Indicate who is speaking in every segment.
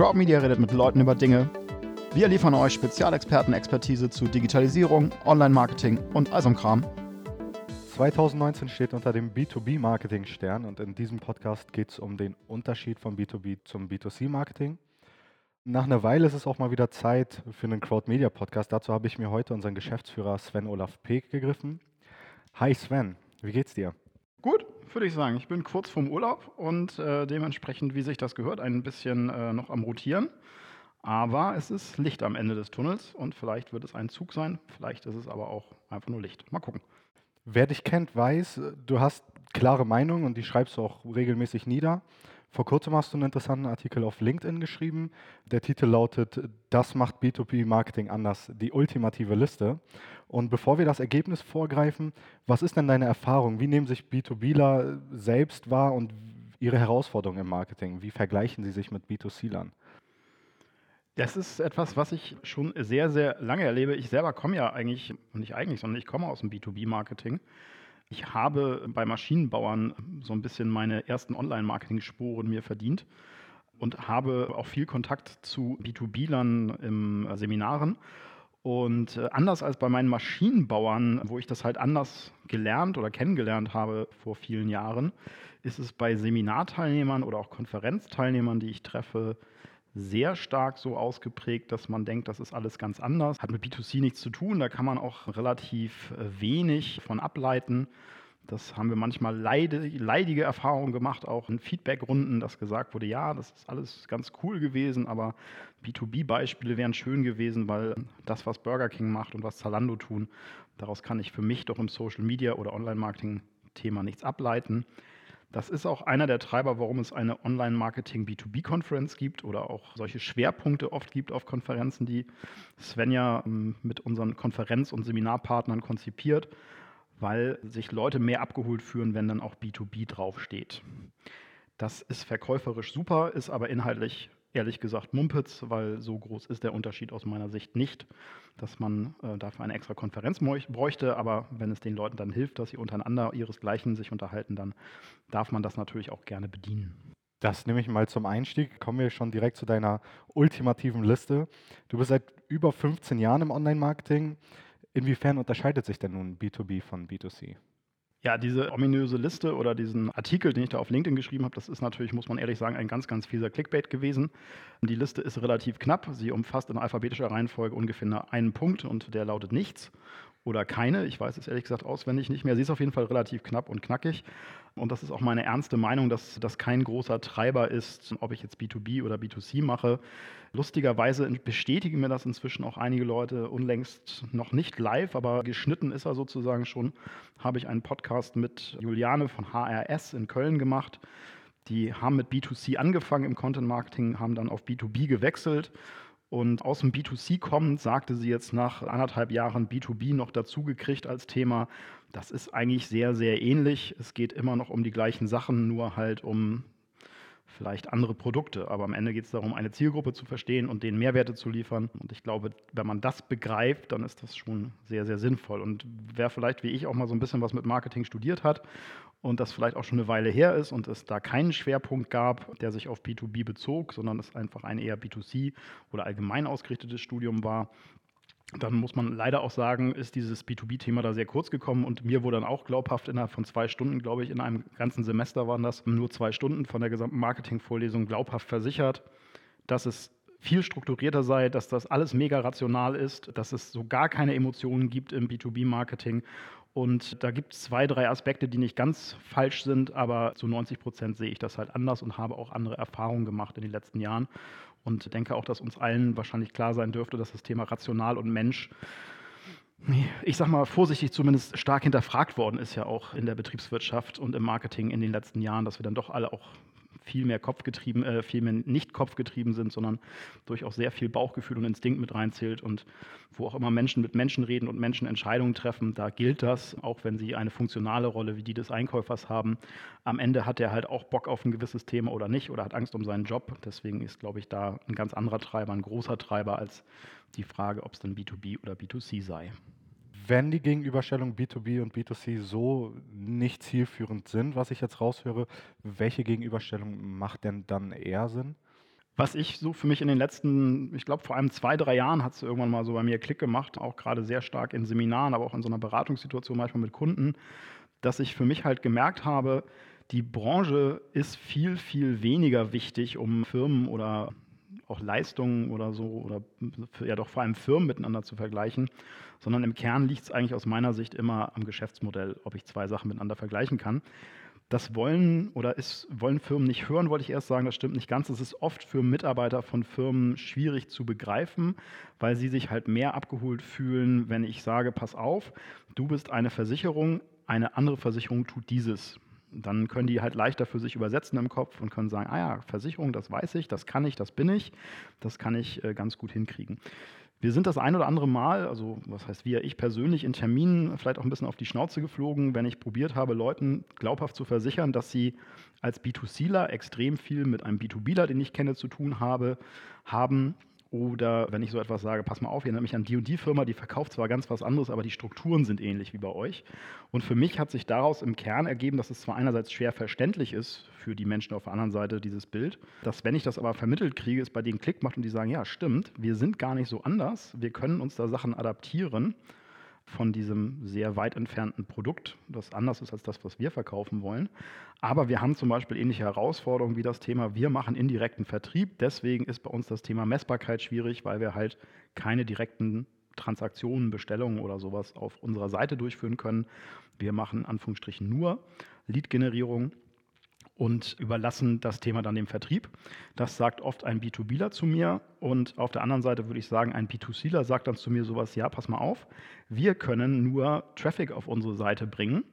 Speaker 1: Crowdmedia redet mit Leuten über Dinge. Wir liefern euch Spezialexperten-Expertise zu Digitalisierung, Online-Marketing und all so Kram.
Speaker 2: 2019 steht unter dem B2B-Marketing-Stern und in diesem Podcast geht es um den Unterschied vom B2B zum B2C-Marketing. Nach einer Weile ist es auch mal wieder Zeit für einen Crowd-Media-Podcast. Dazu habe ich mir heute unseren Geschäftsführer Sven Olaf Peek gegriffen. Hi Sven, wie geht's dir?
Speaker 1: Gut, würde ich sagen. Ich bin kurz vorm Urlaub und äh, dementsprechend, wie sich das gehört, ein bisschen äh, noch am Rotieren. Aber es ist Licht am Ende des Tunnels und vielleicht wird es ein Zug sein, vielleicht ist es aber auch einfach nur Licht. Mal gucken.
Speaker 2: Wer dich kennt, weiß, du hast klare Meinungen und die schreibst du auch regelmäßig nieder. Vor kurzem hast du einen interessanten Artikel auf LinkedIn geschrieben. Der Titel lautet Das macht B2B-Marketing anders, die ultimative Liste. Und bevor wir das Ergebnis vorgreifen, was ist denn deine Erfahrung? Wie nehmen sich B2Bler selbst wahr und ihre Herausforderungen im Marketing? Wie vergleichen sie sich mit B2C-Lern?
Speaker 1: Das ist etwas, was ich schon sehr, sehr lange erlebe. Ich selber komme ja eigentlich, nicht eigentlich, sondern ich komme aus dem B2B-Marketing. Ich habe bei Maschinenbauern so ein bisschen meine ersten Online-Marketing-Spuren mir verdient und habe auch viel Kontakt zu B2B-Lern im äh, Seminaren. Und äh, anders als bei meinen Maschinenbauern, wo ich das halt anders gelernt oder kennengelernt habe vor vielen Jahren, ist es bei Seminarteilnehmern oder auch Konferenzteilnehmern, die ich treffe, sehr stark so ausgeprägt, dass man denkt, das ist alles ganz anders. Hat mit B2C nichts zu tun, da kann man auch relativ äh, wenig von ableiten. Das haben wir manchmal leide, leidige Erfahrungen gemacht, auch in Feedbackrunden, dass gesagt wurde, ja, das ist alles ganz cool gewesen, aber B2B-Beispiele wären schön gewesen, weil das, was Burger King macht und was Zalando tun, daraus kann ich für mich doch im Social Media oder Online-Marketing-Thema nichts ableiten. Das ist auch einer der Treiber, warum es eine Online-Marketing B2B-Konferenz gibt oder auch solche Schwerpunkte oft gibt auf Konferenzen, die Svenja ähm, mit unseren Konferenz- und Seminarpartnern konzipiert, weil sich Leute mehr abgeholt fühlen, wenn dann auch B2B draufsteht. Das ist verkäuferisch super, ist aber inhaltlich ehrlich gesagt Mumpitz, weil so groß ist der Unterschied aus meiner Sicht nicht, dass man äh, dafür eine extra Konferenz bräuchte. Aber wenn es den Leuten dann hilft, dass sie untereinander ihresgleichen sich unterhalten, dann darf man das natürlich auch gerne bedienen.
Speaker 2: Das nehme ich mal zum Einstieg. Kommen wir schon direkt zu deiner ultimativen Liste. Du bist seit über 15 Jahren im Online-Marketing. Inwiefern unterscheidet sich denn nun B2B von B2C?
Speaker 1: Ja, diese ominöse Liste oder diesen Artikel, den ich da auf LinkedIn geschrieben habe, das ist natürlich, muss man ehrlich sagen, ein ganz, ganz fieser Clickbait gewesen. Die Liste ist relativ knapp. Sie umfasst in alphabetischer Reihenfolge ungefähr einen Punkt und der lautet nichts oder keine. Ich weiß es ehrlich gesagt auswendig nicht mehr. Sie ist auf jeden Fall relativ knapp und knackig. Und das ist auch meine ernste Meinung, dass das kein großer Treiber ist, ob ich jetzt B2B oder B2C mache. Lustigerweise bestätigen mir das inzwischen auch einige Leute unlängst noch nicht live, aber geschnitten ist er sozusagen schon. Habe ich einen Podcast mit Juliane von HRS in Köln gemacht. Die haben mit B2C angefangen im Content Marketing, haben dann auf B2B gewechselt und aus dem B2C kommend sagte sie jetzt nach anderthalb Jahren B2B noch dazugekriegt als Thema. Das ist eigentlich sehr, sehr ähnlich. Es geht immer noch um die gleichen Sachen, nur halt um vielleicht andere Produkte. Aber am Ende geht es darum, eine Zielgruppe zu verstehen und denen Mehrwerte zu liefern. Und ich glaube, wenn man das begreift, dann ist das schon sehr, sehr sinnvoll. Und wer vielleicht wie ich auch mal so ein bisschen was mit Marketing studiert hat und das vielleicht auch schon eine Weile her ist und es da keinen Schwerpunkt gab, der sich auf B2B bezog, sondern es einfach ein eher B2C oder allgemein ausgerichtetes Studium war, dann muss man leider auch sagen, ist dieses B2B-Thema da sehr kurz gekommen und mir wurde dann auch glaubhaft innerhalb von zwei Stunden, glaube ich, in einem ganzen Semester waren das nur zwei Stunden von der gesamten Marketingvorlesung glaubhaft versichert, dass es viel strukturierter sei, dass das alles mega rational ist, dass es so gar keine Emotionen gibt im B2B-Marketing und da gibt es zwei, drei Aspekte, die nicht ganz falsch sind, aber zu 90 Prozent sehe ich das halt anders und habe auch andere Erfahrungen gemacht in den letzten Jahren. Und denke auch, dass uns allen wahrscheinlich klar sein dürfte, dass das Thema rational und Mensch, ich sage mal vorsichtig zumindest, stark hinterfragt worden ist ja auch in der Betriebswirtschaft und im Marketing in den letzten Jahren, dass wir dann doch alle auch viel mehr kopfgetrieben, äh, viel mehr nicht kopfgetrieben sind, sondern durchaus sehr viel Bauchgefühl und Instinkt mit reinzählt und wo auch immer Menschen mit Menschen reden und Menschen Entscheidungen treffen, da gilt das, auch wenn sie eine funktionale Rolle wie die des Einkäufers haben. Am Ende hat er halt auch Bock auf ein gewisses Thema oder nicht oder hat Angst um seinen Job. Deswegen ist, glaube ich, da ein ganz anderer Treiber, ein großer Treiber als die Frage, ob es dann B2B oder B2C sei
Speaker 2: wenn die Gegenüberstellungen B2B und B2C so nicht zielführend sind, was ich jetzt raushöre, welche Gegenüberstellung macht denn dann eher Sinn?
Speaker 1: Was ich so für mich in den letzten, ich glaube vor allem zwei, drei Jahren hat es irgendwann mal so bei mir Klick gemacht, auch gerade sehr stark in Seminaren, aber auch in so einer Beratungssituation manchmal mit Kunden, dass ich für mich halt gemerkt habe, die Branche ist viel, viel weniger wichtig, um Firmen oder auch Leistungen oder so oder ja doch vor allem Firmen miteinander zu vergleichen, sondern im Kern liegt es eigentlich aus meiner Sicht immer am Geschäftsmodell, ob ich zwei Sachen miteinander vergleichen kann. Das wollen oder ist, wollen Firmen nicht hören, wollte ich erst sagen. Das stimmt nicht ganz. Es ist oft für Mitarbeiter von Firmen schwierig zu begreifen, weil sie sich halt mehr abgeholt fühlen, wenn ich sage, pass auf, du bist eine Versicherung, eine andere Versicherung tut dieses. Dann können die halt leichter für sich übersetzen im Kopf und können sagen, ah ja, Versicherung, das weiß ich, das kann ich, das bin ich, das kann ich äh, ganz gut hinkriegen. Wir sind das ein oder andere Mal, also was heißt wir, ich persönlich in Terminen vielleicht auch ein bisschen auf die Schnauze geflogen, wenn ich probiert habe, Leuten glaubhaft zu versichern, dass sie als B2Cler extrem viel mit einem B2Bler, den ich kenne, zu tun habe, haben oder wenn ich so etwas sage, pass mal auf, ihr nennt mich an die und die Firma, die verkauft zwar ganz was anderes, aber die Strukturen sind ähnlich wie bei euch. Und für mich hat sich daraus im Kern ergeben, dass es zwar einerseits schwer verständlich ist für die Menschen auf der anderen Seite dieses Bild, dass wenn ich das aber vermittelt kriege, es bei denen Klick macht und die sagen, ja stimmt, wir sind gar nicht so anders, wir können uns da Sachen adaptieren von diesem sehr weit entfernten Produkt, das anders ist als das, was wir verkaufen wollen. Aber wir haben zum Beispiel ähnliche Herausforderungen wie das Thema, wir machen indirekten Vertrieb. Deswegen ist bei uns das Thema Messbarkeit schwierig, weil wir halt keine direkten Transaktionen, Bestellungen oder sowas auf unserer Seite durchführen können. Wir machen Anführungsstrichen nur Lead-Generierung und überlassen das Thema dann dem Vertrieb. Das sagt oft ein B2Bler zu mir und auf der anderen Seite würde ich sagen, ein B2Cler sagt dann zu mir sowas, ja, pass mal auf, wir können nur Traffic auf unsere Seite bringen.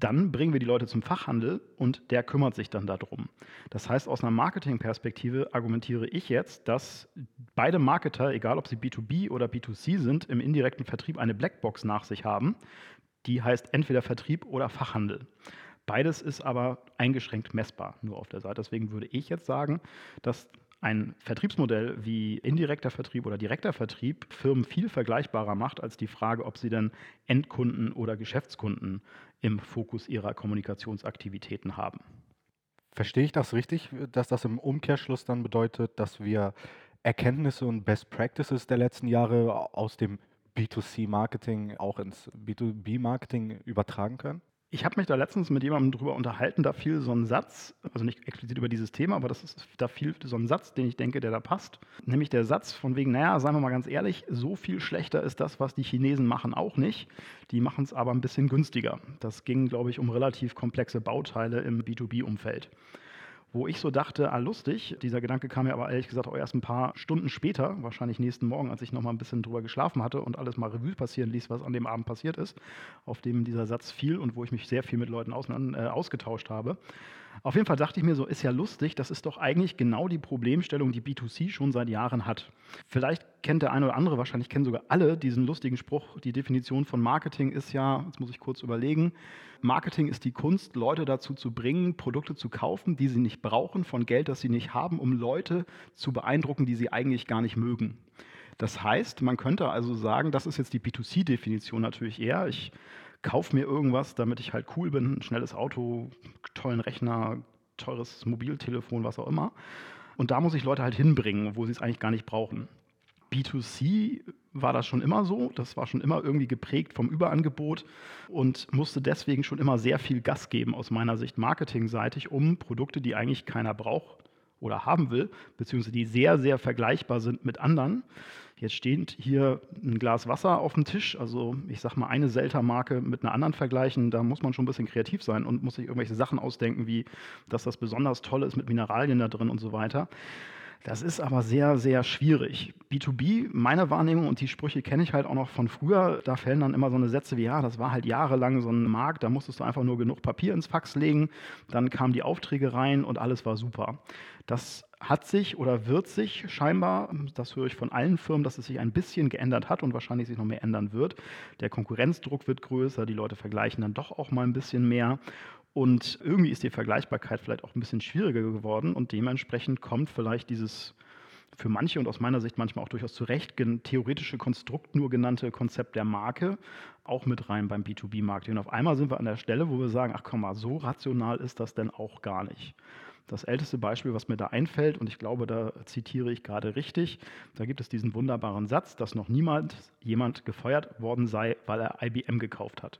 Speaker 1: Dann bringen wir die Leute zum Fachhandel und der kümmert sich dann darum. Das heißt, aus einer Marketingperspektive argumentiere ich jetzt, dass beide Marketer, egal ob sie B2B oder B2C sind, im indirekten Vertrieb eine Blackbox nach sich haben. Die heißt entweder Vertrieb oder Fachhandel. Beides ist aber eingeschränkt messbar nur auf der Seite. Deswegen würde ich jetzt sagen, dass ein Vertriebsmodell wie indirekter Vertrieb oder direkter Vertrieb Firmen viel vergleichbarer macht als die Frage, ob sie denn Endkunden oder Geschäftskunden im Fokus ihrer Kommunikationsaktivitäten haben.
Speaker 2: Verstehe ich das richtig, dass das im Umkehrschluss dann bedeutet, dass wir Erkenntnisse und Best Practices der letzten Jahre aus dem B2C-Marketing auch ins B2B-Marketing übertragen können?
Speaker 1: Ich habe mich da letztens mit jemandem drüber unterhalten, da fiel so ein Satz, also nicht explizit über dieses Thema, aber das ist, da fiel so ein Satz, den ich denke, der da passt. Nämlich der Satz von wegen, naja, sagen wir mal ganz ehrlich, so viel schlechter ist das, was die Chinesen machen, auch nicht. Die machen es aber ein bisschen günstiger. Das ging, glaube ich, um relativ komplexe Bauteile im B2B-Umfeld wo ich so dachte, ah lustig, dieser Gedanke kam mir aber ehrlich gesagt auch erst ein paar Stunden später, wahrscheinlich nächsten Morgen, als ich noch mal ein bisschen drüber geschlafen hatte und alles mal Revue passieren ließ, was an dem Abend passiert ist, auf dem dieser Satz fiel und wo ich mich sehr viel mit Leuten aus, äh, ausgetauscht habe. Auf jeden Fall dachte ich mir so, ist ja lustig, das ist doch eigentlich genau die Problemstellung, die B2C schon seit Jahren hat. Vielleicht kennt der eine oder andere, wahrscheinlich kennen sogar alle diesen lustigen Spruch, die Definition von Marketing ist ja, jetzt muss ich kurz überlegen, Marketing ist die Kunst, Leute dazu zu bringen, Produkte zu kaufen, die sie nicht brauchen, von Geld, das sie nicht haben, um Leute zu beeindrucken, die sie eigentlich gar nicht mögen. Das heißt, man könnte also sagen, das ist jetzt die B2C-Definition natürlich eher. Ich kaufe mir irgendwas, damit ich halt cool bin, ein schnelles Auto, tollen Rechner, teures Mobiltelefon, was auch immer. Und da muss ich Leute halt hinbringen, wo sie es eigentlich gar nicht brauchen. B2C war das schon immer so. Das war schon immer irgendwie geprägt vom Überangebot und musste deswegen schon immer sehr viel Gas geben aus meiner Sicht marketingseitig, um Produkte, die eigentlich keiner braucht oder haben will, beziehungsweise die sehr, sehr vergleichbar sind mit anderen, Jetzt steht hier ein Glas Wasser auf dem Tisch, also ich sag mal eine Selter-Marke mit einer anderen vergleichen, da muss man schon ein bisschen kreativ sein und muss sich irgendwelche Sachen ausdenken, wie dass das besonders toll ist mit Mineralien da drin und so weiter. Das ist aber sehr, sehr schwierig. B2B, meine Wahrnehmung und die Sprüche kenne ich halt auch noch von früher, da fällen dann immer so eine Sätze wie, ja, das war halt jahrelang so ein Markt, da musstest du einfach nur genug Papier ins Fax legen, dann kamen die Aufträge rein und alles war super. Das hat sich oder wird sich scheinbar, das höre ich von allen Firmen, dass es sich ein bisschen geändert hat und wahrscheinlich sich noch mehr ändern wird. Der Konkurrenzdruck wird größer, die Leute vergleichen dann doch auch mal ein bisschen mehr. Und irgendwie ist die Vergleichbarkeit vielleicht auch ein bisschen schwieriger geworden und dementsprechend kommt vielleicht dieses für manche und aus meiner Sicht manchmal auch durchaus zu Recht theoretische Konstrukt nur genannte Konzept der Marke auch mit rein beim B2B-Marketing. Und auf einmal sind wir an der Stelle, wo wir sagen, ach komm mal, so rational ist das denn auch gar nicht. Das älteste Beispiel, was mir da einfällt, und ich glaube, da zitiere ich gerade richtig, da gibt es diesen wunderbaren Satz, dass noch niemand jemand gefeuert worden sei, weil er IBM gekauft hat.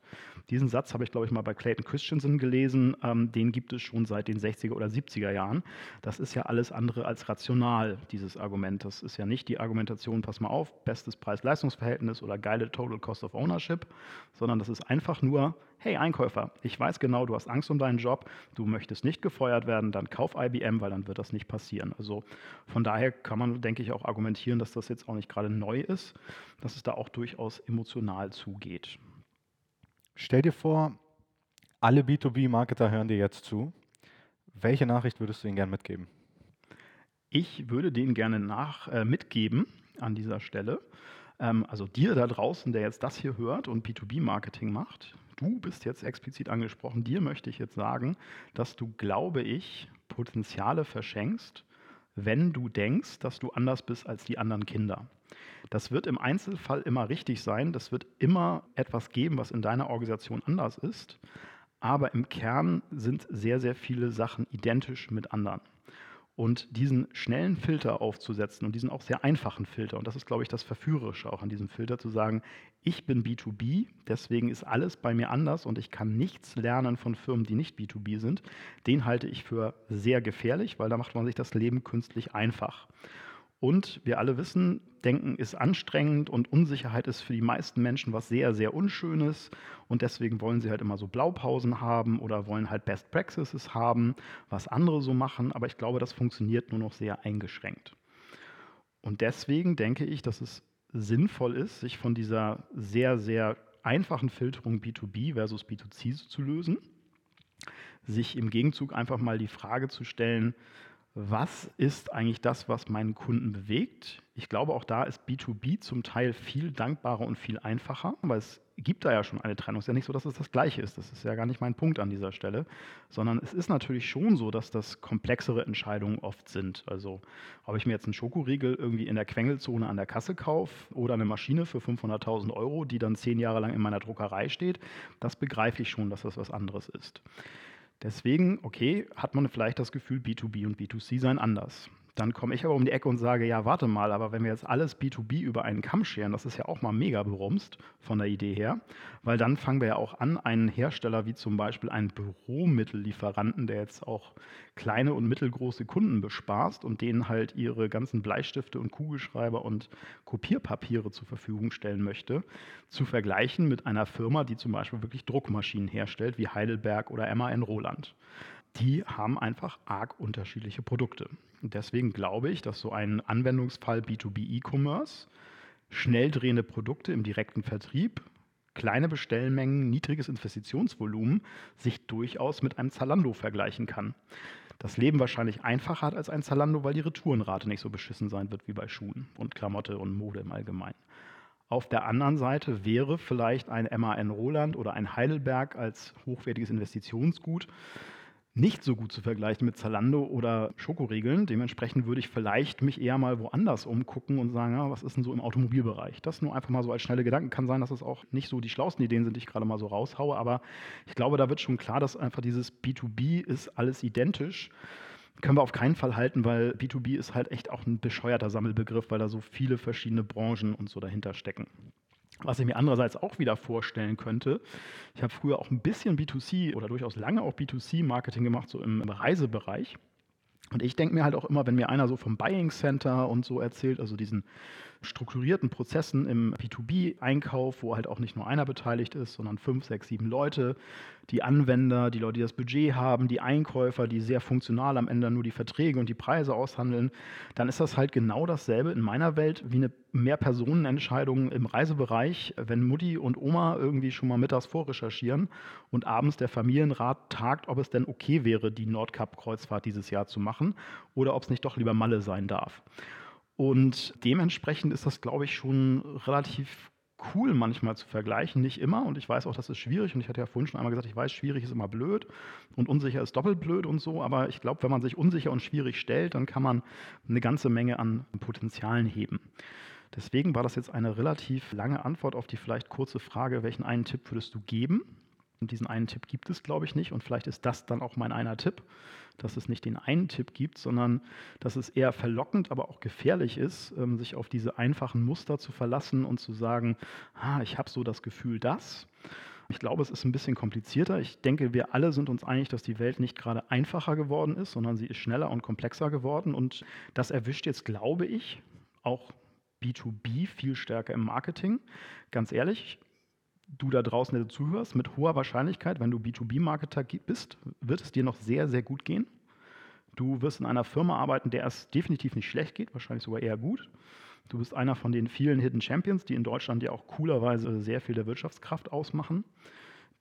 Speaker 1: Diesen Satz habe ich, glaube ich, mal bei Clayton Christensen gelesen. Ähm, den gibt es schon seit den 60er oder 70er Jahren. Das ist ja alles andere als rational, dieses Argument. Das ist ja nicht die Argumentation, pass mal auf, bestes Preis-Leistungs-Verhältnis oder geile Total Cost of Ownership, sondern das ist einfach nur, hey Einkäufer, ich weiß genau, du hast Angst um deinen Job, du möchtest nicht gefeuert werden, dann kauf IBM, weil dann wird das nicht passieren. Also von daher kann man, denke ich, auch argumentieren, dass das jetzt auch nicht gerade neu ist, dass es da auch durchaus emotional zugeht.
Speaker 2: Stell dir vor, alle B2B-Marketer hören dir jetzt zu. Welche Nachricht würdest du ihnen gerne mitgeben?
Speaker 1: Ich würde denen gerne nach, äh, mitgeben an dieser Stelle. Ähm, also dir da draußen, der jetzt das hier hört und B2B-Marketing macht, du bist jetzt explizit angesprochen. Dir möchte ich jetzt sagen, dass du, glaube ich, Potenziale verschenkst, wenn du denkst, dass du anders bist als die anderen Kinder. Das wird im Einzelfall immer richtig sein. Das wird immer etwas geben, was in deiner Organisation anders ist. Aber im Kern sind sehr, sehr viele Sachen identisch mit anderen. Und diesen schnellen Filter aufzusetzen und diesen auch sehr einfachen Filter, und das ist, glaube ich, das Verführerische auch an diesem Filter, zu sagen, ich bin B2B, deswegen ist alles bei mir anders und ich kann nichts lernen von Firmen, die nicht B2B sind, den halte ich für sehr gefährlich, weil da macht man sich das Leben künstlich einfach. Und wir alle wissen, Denken ist anstrengend und Unsicherheit ist für die meisten Menschen was sehr, sehr Unschönes. Und deswegen wollen sie halt immer so Blaupausen haben oder wollen halt Best Practices haben, was andere so machen. Aber ich glaube, das funktioniert nur noch sehr eingeschränkt. Und deswegen denke ich, dass es sinnvoll ist, sich von dieser sehr, sehr einfachen Filterung B2B versus B2C zu lösen. Sich im Gegenzug einfach mal die Frage zu stellen, was ist eigentlich das, was meinen Kunden bewegt? Ich glaube, auch da ist B2B zum Teil viel dankbarer und viel einfacher, weil es gibt da ja schon eine Trennung. Es ist ja nicht so, dass es das Gleiche ist. Das ist ja gar nicht mein Punkt an dieser Stelle, sondern es ist natürlich schon so, dass das komplexere Entscheidungen oft sind. Also, ob ich mir jetzt einen Schokoriegel irgendwie in der Quengelzone an der Kasse kaufe oder eine Maschine für 500.000 Euro, die dann zehn Jahre lang in meiner Druckerei steht, das begreife ich schon, dass das was anderes ist. Deswegen, okay, hat man vielleicht das Gefühl, B2B und B2C seien anders. Dann komme ich aber um die Ecke und sage, ja, warte mal, aber wenn wir jetzt alles B2B über einen Kamm scheren, das ist ja auch mal mega berumst von der Idee her, weil dann fangen wir ja auch an, einen Hersteller wie zum Beispiel einen Büromittellieferanten, der jetzt auch kleine und mittelgroße Kunden bespaßt und denen halt ihre ganzen Bleistifte und Kugelschreiber und Kopierpapiere zur Verfügung stellen möchte, zu vergleichen mit einer Firma, die zum Beispiel wirklich Druckmaschinen herstellt, wie Heidelberg oder MAN Roland die haben einfach arg unterschiedliche Produkte. Deswegen glaube ich, dass so ein Anwendungsfall B2B E-Commerce, schnell drehende Produkte im direkten Vertrieb, kleine Bestellmengen, niedriges Investitionsvolumen sich durchaus mit einem Zalando vergleichen kann. Das Leben wahrscheinlich einfacher hat als ein Zalando, weil die Retourenrate nicht so beschissen sein wird wie bei Schuhen und Klamotte und Mode im Allgemeinen. Auf der anderen Seite wäre vielleicht ein MAN Roland oder ein Heidelberg als hochwertiges Investitionsgut nicht so gut zu vergleichen mit Zalando oder Schokoriegeln. Dementsprechend würde ich vielleicht mich eher mal woanders umgucken und sagen, ja, was ist denn so im Automobilbereich? Das nur einfach mal so als schnelle Gedanken. Kann sein, dass es auch nicht so die schlauesten Ideen sind, die ich gerade mal so raushaue, aber ich glaube, da wird schon klar, dass einfach dieses B2B ist alles identisch. Können wir auf keinen Fall halten, weil B2B ist halt echt auch ein bescheuerter Sammelbegriff, weil da so viele verschiedene Branchen und so dahinter stecken. Was ich mir andererseits auch wieder vorstellen könnte, ich habe früher auch ein bisschen B2C oder durchaus lange auch B2C-Marketing gemacht, so im Reisebereich. Und ich denke mir halt auch immer, wenn mir einer so vom Buying Center und so erzählt, also diesen strukturierten Prozessen im B2B-Einkauf, wo halt auch nicht nur einer beteiligt ist, sondern fünf, sechs, sieben Leute, die Anwender, die Leute, die das Budget haben, die Einkäufer, die sehr funktional am Ende nur die Verträge und die Preise aushandeln, dann ist das halt genau dasselbe in meiner Welt wie eine Mehrpersonenentscheidung im Reisebereich, wenn Mutti und Oma irgendwie schon mal mittags vorrecherchieren und abends der Familienrat tagt, ob es denn okay wäre, die Nordkap-Kreuzfahrt dieses Jahr zu machen oder ob es nicht doch lieber Malle sein darf. Und dementsprechend ist das, glaube ich, schon relativ cool manchmal zu vergleichen, nicht immer. Und ich weiß auch, das ist schwierig. Und ich hatte ja vorhin schon einmal gesagt, ich weiß, schwierig ist immer blöd und unsicher ist doppelt blöd und so. Aber ich glaube, wenn man sich unsicher und schwierig stellt, dann kann man eine ganze Menge an Potenzialen heben. Deswegen war das jetzt eine relativ lange Antwort auf die vielleicht kurze Frage, welchen einen Tipp würdest du geben? Und diesen einen Tipp gibt es, glaube ich, nicht. Und vielleicht ist das dann auch mein einer Tipp, dass es nicht den einen Tipp gibt, sondern dass es eher verlockend, aber auch gefährlich ist, ähm, sich auf diese einfachen Muster zu verlassen und zu sagen, ah, ich habe so das Gefühl, dass. Ich glaube, es ist ein bisschen komplizierter. Ich denke, wir alle sind uns einig, dass die Welt nicht gerade einfacher geworden ist, sondern sie ist schneller und komplexer geworden. Und das erwischt jetzt, glaube ich, auch B2B viel stärker im Marketing. Ganz ehrlich, du da draußen, der zuhörst, mit hoher Wahrscheinlichkeit, wenn du B2B-Marketer bist, wird es dir noch sehr, sehr gut gehen. Du wirst in einer Firma arbeiten, der es definitiv nicht schlecht geht, wahrscheinlich sogar eher gut. Du bist einer von den vielen Hidden Champions, die in Deutschland ja auch coolerweise sehr viel der Wirtschaftskraft ausmachen,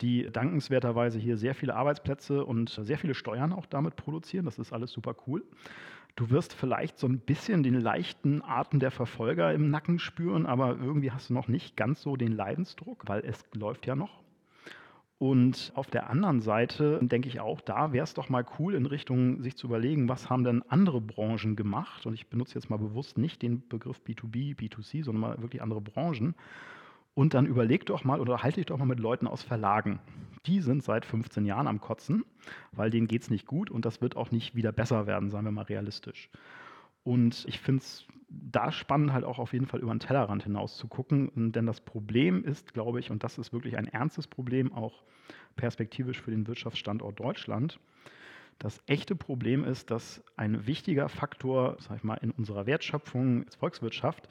Speaker 1: die dankenswerterweise hier sehr viele Arbeitsplätze und sehr viele Steuern auch damit produzieren. Das ist alles super cool. Du wirst vielleicht so ein bisschen den leichten Atem der Verfolger im Nacken spüren, aber irgendwie hast du noch nicht ganz so den Leidensdruck, weil es läuft ja noch. Und auf der anderen Seite denke ich auch, da wäre es doch mal cool, in Richtung sich zu überlegen, was haben denn andere Branchen gemacht? Und ich benutze jetzt mal bewusst nicht den Begriff B2B, B2C, sondern mal wirklich andere Branchen. Und dann überleg doch mal oder halte dich doch mal mit Leuten aus Verlagen. Die sind seit 15 Jahren am Kotzen, weil denen geht es nicht gut und das wird auch nicht wieder besser werden, sagen wir mal realistisch. Und ich finde es da spannend, halt auch auf jeden Fall über den Tellerrand hinaus zu gucken. Denn das Problem ist, glaube ich, und das ist wirklich ein ernstes Problem, auch perspektivisch für den Wirtschaftsstandort Deutschland, das echte Problem ist, dass ein wichtiger Faktor, sag ich mal, in unserer Wertschöpfung als Volkswirtschaft,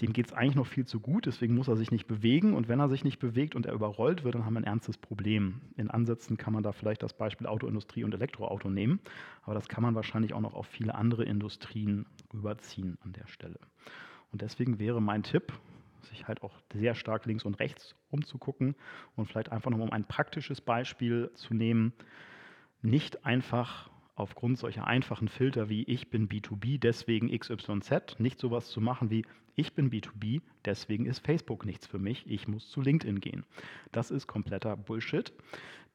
Speaker 1: dem geht es eigentlich noch viel zu gut, deswegen muss er sich nicht bewegen. Und wenn er sich nicht bewegt und er überrollt wird, dann haben wir ein ernstes Problem. In Ansätzen kann man da vielleicht das Beispiel Autoindustrie und Elektroauto nehmen, aber das kann man wahrscheinlich auch noch auf viele andere Industrien rüberziehen an der Stelle. Und deswegen wäre mein Tipp, sich halt auch sehr stark links und rechts umzugucken und vielleicht einfach noch um ein praktisches Beispiel zu nehmen, nicht einfach aufgrund solcher einfachen Filter wie ich bin B2B, deswegen XYZ, nicht sowas zu machen wie ich bin B2B, deswegen ist Facebook nichts für mich, ich muss zu LinkedIn gehen. Das ist kompletter Bullshit,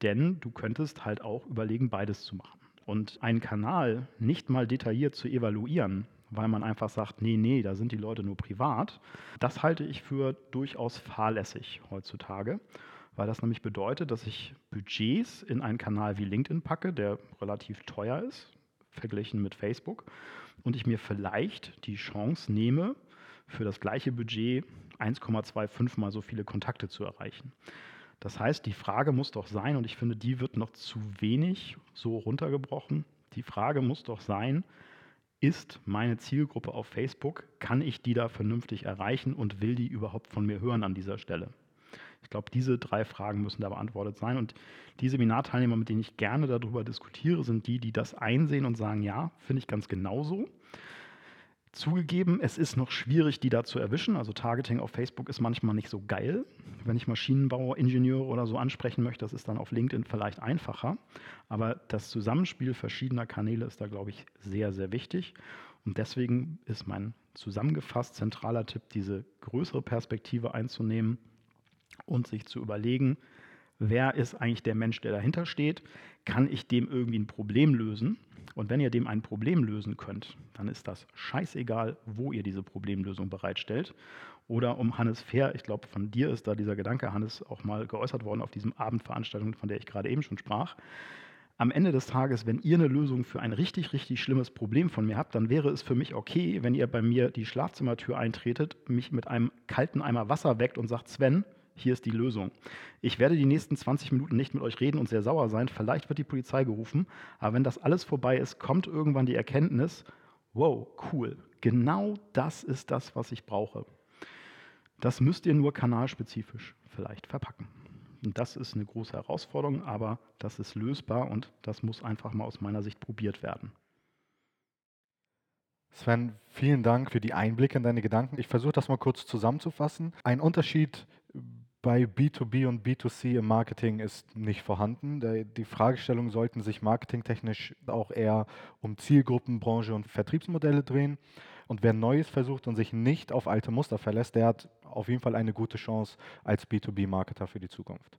Speaker 1: denn du könntest halt auch überlegen, beides zu machen. Und einen Kanal nicht mal detailliert zu evaluieren, weil man einfach sagt, nee, nee, da sind die Leute nur privat, das halte ich für durchaus fahrlässig heutzutage weil das nämlich bedeutet, dass ich Budgets in einen Kanal wie LinkedIn packe, der relativ teuer ist, verglichen mit Facebook, und ich mir vielleicht die Chance nehme, für das gleiche Budget 1,25 mal so viele Kontakte zu erreichen. Das heißt, die Frage muss doch sein, und ich finde, die wird noch zu wenig so runtergebrochen, die Frage muss doch sein, ist meine Zielgruppe auf Facebook, kann ich die da vernünftig erreichen und will die überhaupt von mir hören an dieser Stelle? Ich glaube, diese drei Fragen müssen da beantwortet sein. Und die Seminarteilnehmer, mit denen ich gerne darüber diskutiere, sind die, die das einsehen und sagen, ja, finde ich ganz genauso. Zugegeben, es ist noch schwierig, die da zu erwischen. Also Targeting auf Facebook ist manchmal nicht so geil. Wenn ich Maschinenbauer, Ingenieure oder so ansprechen möchte, das ist dann auf LinkedIn vielleicht einfacher. Aber das Zusammenspiel verschiedener Kanäle ist da, glaube ich, sehr, sehr wichtig. Und deswegen ist mein zusammengefasst zentraler Tipp, diese größere Perspektive einzunehmen und sich zu überlegen, wer ist eigentlich der Mensch, der dahinter steht? Kann ich dem irgendwie ein Problem lösen? Und wenn ihr dem ein Problem lösen könnt, dann ist das scheißegal, wo ihr diese Problemlösung bereitstellt. Oder um Hannes Fair, ich glaube, von dir ist da dieser Gedanke, Hannes, auch mal geäußert worden auf diesem Abendveranstaltung, von der ich gerade eben schon sprach. Am Ende des Tages, wenn ihr eine Lösung für ein richtig, richtig schlimmes Problem von mir habt, dann wäre es für mich okay, wenn ihr bei mir die Schlafzimmertür eintretet, mich mit einem kalten Eimer Wasser weckt und sagt, Sven, hier ist die Lösung. Ich werde die nächsten 20 Minuten nicht mit euch reden und sehr sauer sein. Vielleicht wird die Polizei gerufen. Aber wenn das alles vorbei ist, kommt irgendwann die Erkenntnis, wow, cool, genau das ist das, was ich brauche. Das müsst ihr nur kanalspezifisch vielleicht verpacken. Und das ist eine große Herausforderung, aber das ist lösbar und das muss einfach mal aus meiner Sicht probiert werden.
Speaker 2: Sven, vielen Dank für die Einblicke in deine Gedanken. Ich versuche das mal kurz zusammenzufassen. Ein Unterschied bei B2B und B2C im Marketing ist nicht vorhanden. Die Fragestellungen sollten sich marketingtechnisch auch eher um Zielgruppen, Branche und Vertriebsmodelle drehen. Und wer Neues versucht und sich nicht auf alte Muster verlässt, der hat auf jeden Fall eine gute Chance als B2B-Marketer für die Zukunft.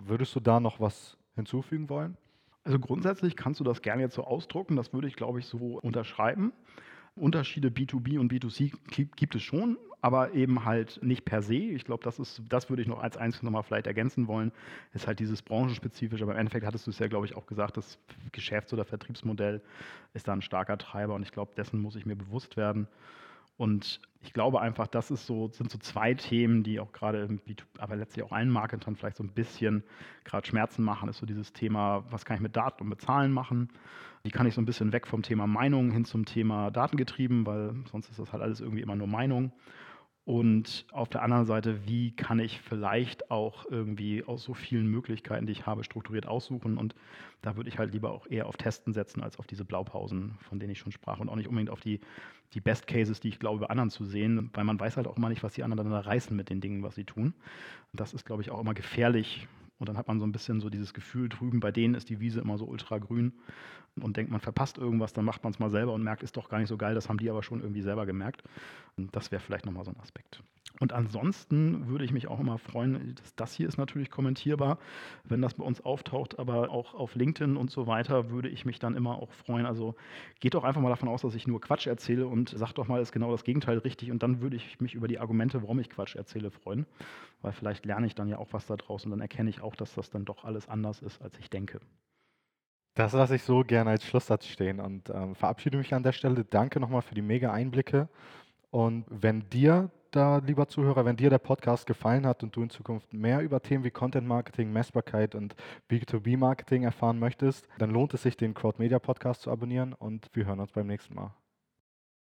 Speaker 2: Würdest du da noch was hinzufügen wollen?
Speaker 1: Also grundsätzlich kannst du das gerne jetzt so ausdrucken. Das würde ich, glaube ich, so unterschreiben. Unterschiede B2B und B2C gibt es schon, aber eben halt nicht per se. Ich glaube, das ist, das würde ich noch als einziges nochmal vielleicht ergänzen wollen, ist halt dieses branchenspezifisch, aber im Endeffekt hattest du es ja, glaube ich, auch gesagt, das Geschäfts- oder Vertriebsmodell ist da ein starker Treiber und ich glaube, dessen muss ich mir bewusst werden. Und ich glaube einfach, das ist so, sind so zwei Themen, die auch gerade im B2, aber letztlich auch allen Marketern vielleicht so ein bisschen gerade Schmerzen machen, ist so dieses Thema, was kann ich mit Daten und mit Zahlen machen? Wie kann ich so ein bisschen weg vom Thema Meinung hin zum Thema Datengetrieben, weil sonst ist das halt alles irgendwie immer nur Meinung. Und auf der anderen Seite, wie kann ich vielleicht auch irgendwie aus so vielen Möglichkeiten, die ich habe, strukturiert aussuchen? Und da würde ich halt lieber auch eher auf Testen setzen, als auf diese Blaupausen, von denen ich schon sprach. Und auch nicht unbedingt auf die, die Best Cases, die ich glaube, bei anderen zu sehen, weil man weiß halt auch immer nicht, was die anderen dann reißen mit den Dingen, was sie tun. Und das ist, glaube ich, auch immer gefährlich, und dann hat man so ein bisschen so dieses Gefühl drüben, bei denen ist die Wiese immer so ultra grün und denkt, man verpasst irgendwas, dann macht man es mal selber und merkt, ist doch gar nicht so geil, das haben die aber schon irgendwie selber gemerkt. Und das wäre vielleicht nochmal so ein Aspekt. Und ansonsten würde ich mich auch immer freuen, das, das hier ist natürlich kommentierbar, wenn das bei uns auftaucht, aber auch auf LinkedIn und so weiter würde ich mich dann immer auch freuen. Also geht doch einfach mal davon aus, dass ich nur Quatsch erzähle und sagt doch mal, ist genau das Gegenteil richtig und dann würde ich mich über die Argumente, warum ich Quatsch erzähle, freuen, weil vielleicht lerne ich dann ja auch was da draus und dann erkenne ich auch, dass das dann doch alles anders ist, als ich denke.
Speaker 2: Das lasse ich so gerne als Schlusssatz stehen und ähm, verabschiede mich an der Stelle. Danke nochmal für die mega Einblicke. Und wenn dir da, lieber Zuhörer, wenn dir der Podcast gefallen hat und du in Zukunft mehr über Themen wie Content Marketing, Messbarkeit und B2B Marketing erfahren möchtest, dann lohnt es sich, den Crowd Media Podcast zu abonnieren und wir hören uns beim nächsten Mal.